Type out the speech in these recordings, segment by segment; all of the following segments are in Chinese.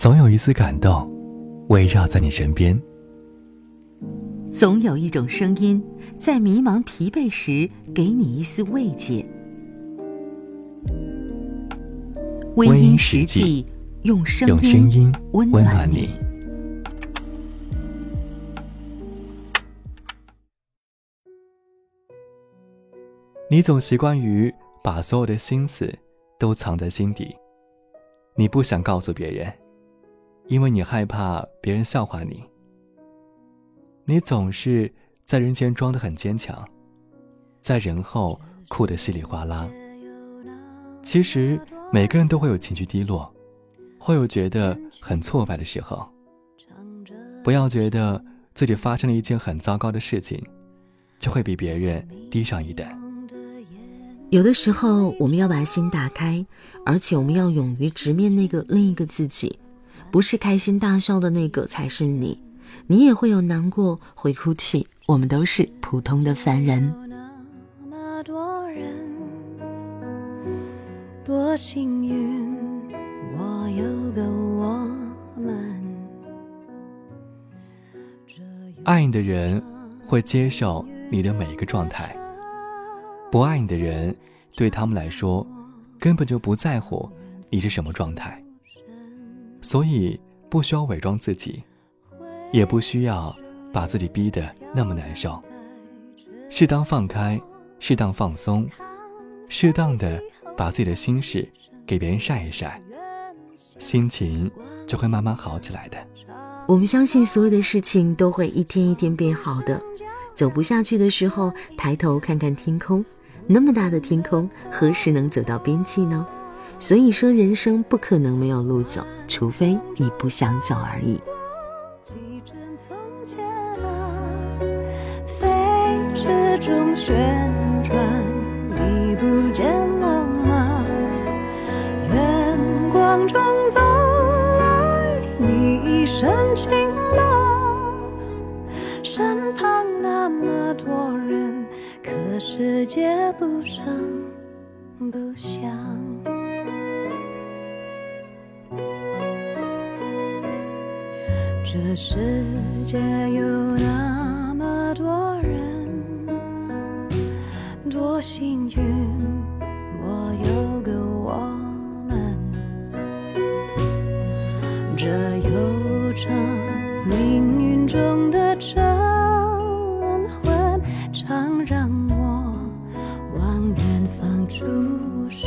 总有一丝感动围绕在你身边，总有一种声音在迷茫疲惫时给你一丝慰藉。微音实际用声音温暖你。你总习惯于把所有的心思都藏在心底，你不想告诉别人。因为你害怕别人笑话你，你总是在人前装得很坚强，在人后哭得稀里哗啦。其实每个人都会有情绪低落，会有觉得很挫败的时候。不要觉得自己发生了一件很糟糕的事情，就会比别人低上一等。有的时候，我们要把心打开，而且我们要勇于直面那个另一个自己。不是开心大笑的那个才是你，你也会有难过，会哭泣。我们都是普通的凡人。多幸运，我有个我们。爱你的人会接受你的每一个状态，不爱你的人，对他们来说，根本就不在乎你是什么状态。所以不需要伪装自己，也不需要把自己逼得那么难受。适当放开，适当放松，适当的把自己的心事给别人晒一晒，心情就会慢慢好起来的。我们相信所有的事情都会一天一天变好的。走不下去的时候，抬头看看天空，那么大的天空，何时能走到边际呢？所以说，人生不可能没有路走，除非你不想走而已。飞驰中旋转，你不见了吗？远光中走来，你一身晴朗。身旁那么多人，可世界不声不响。这世界有那么多人，多幸运，我有个我们。这悠长命运中的晨昏，常让我往远方出神。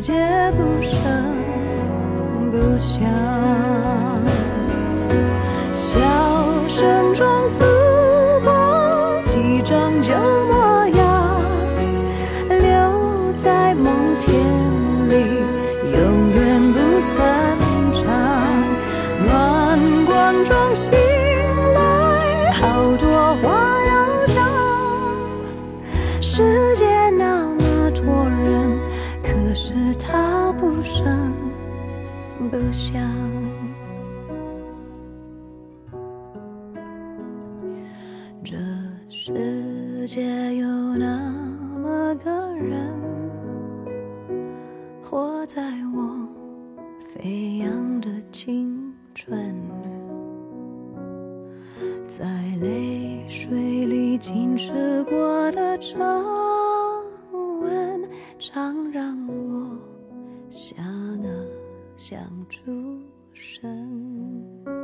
世界不声不响，笑声中拂过几张旧模样，留在梦田里，永远不散场。暖光中可是他不声不响，这世界有那么个人，活在我飞扬的青春，在泪水里浸湿过的皱纹，常让刹那像出神。